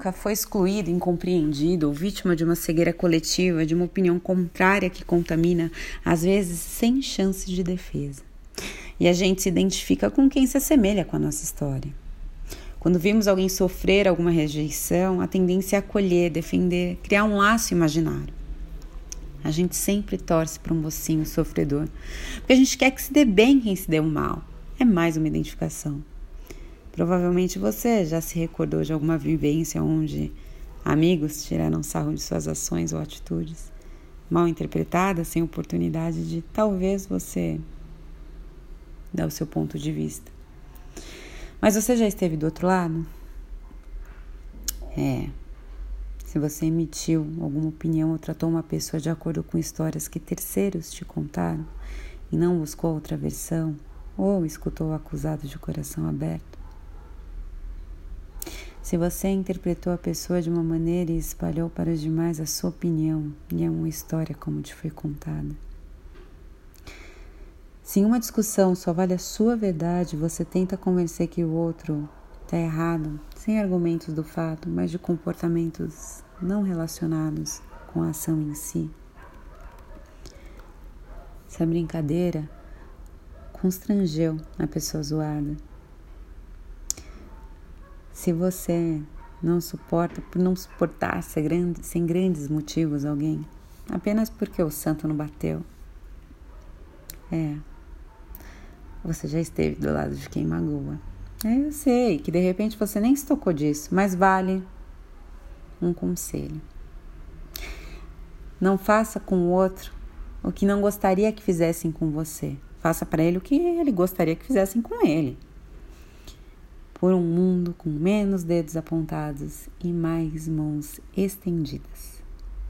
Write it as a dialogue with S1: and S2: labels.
S1: nunca foi excluído, incompreendido ou vítima de uma cegueira coletiva, de uma opinião contrária que contamina, às vezes sem chance de defesa. E a gente se identifica com quem se assemelha com a nossa história. Quando vimos alguém sofrer alguma rejeição, a tendência é acolher, defender, criar um laço imaginário. A gente sempre torce para um mocinho sofredor, porque a gente quer que se dê bem quem se deu mal. É mais uma identificação. Provavelmente você já se recordou de alguma vivência onde amigos tiraram sarro de suas ações ou atitudes mal interpretadas, sem oportunidade de talvez você dar o seu ponto de vista. Mas você já esteve do outro lado? É. Se você emitiu alguma opinião ou tratou uma pessoa de acordo com histórias que terceiros te contaram e não buscou outra versão, ou escutou o acusado de coração aberto, se você interpretou a pessoa de uma maneira e espalhou para os demais a sua opinião e é uma história como te foi contada. Se em uma discussão só vale a sua verdade, você tenta convencer que o outro está errado, sem argumentos do fato, mas de comportamentos não relacionados com a ação em si. Essa brincadeira constrangeu a pessoa zoada se você não suporta, por não suportar sem grandes, sem grandes motivos alguém, apenas porque o santo não bateu, é, você já esteve do lado de quem magoa. É, eu sei que de repente você nem se tocou disso, mas vale um conselho. Não faça com o outro o que não gostaria que fizessem com você. Faça para ele o que ele gostaria que fizessem com ele por um mundo com menos dedos apontados e mais mãos estendidas.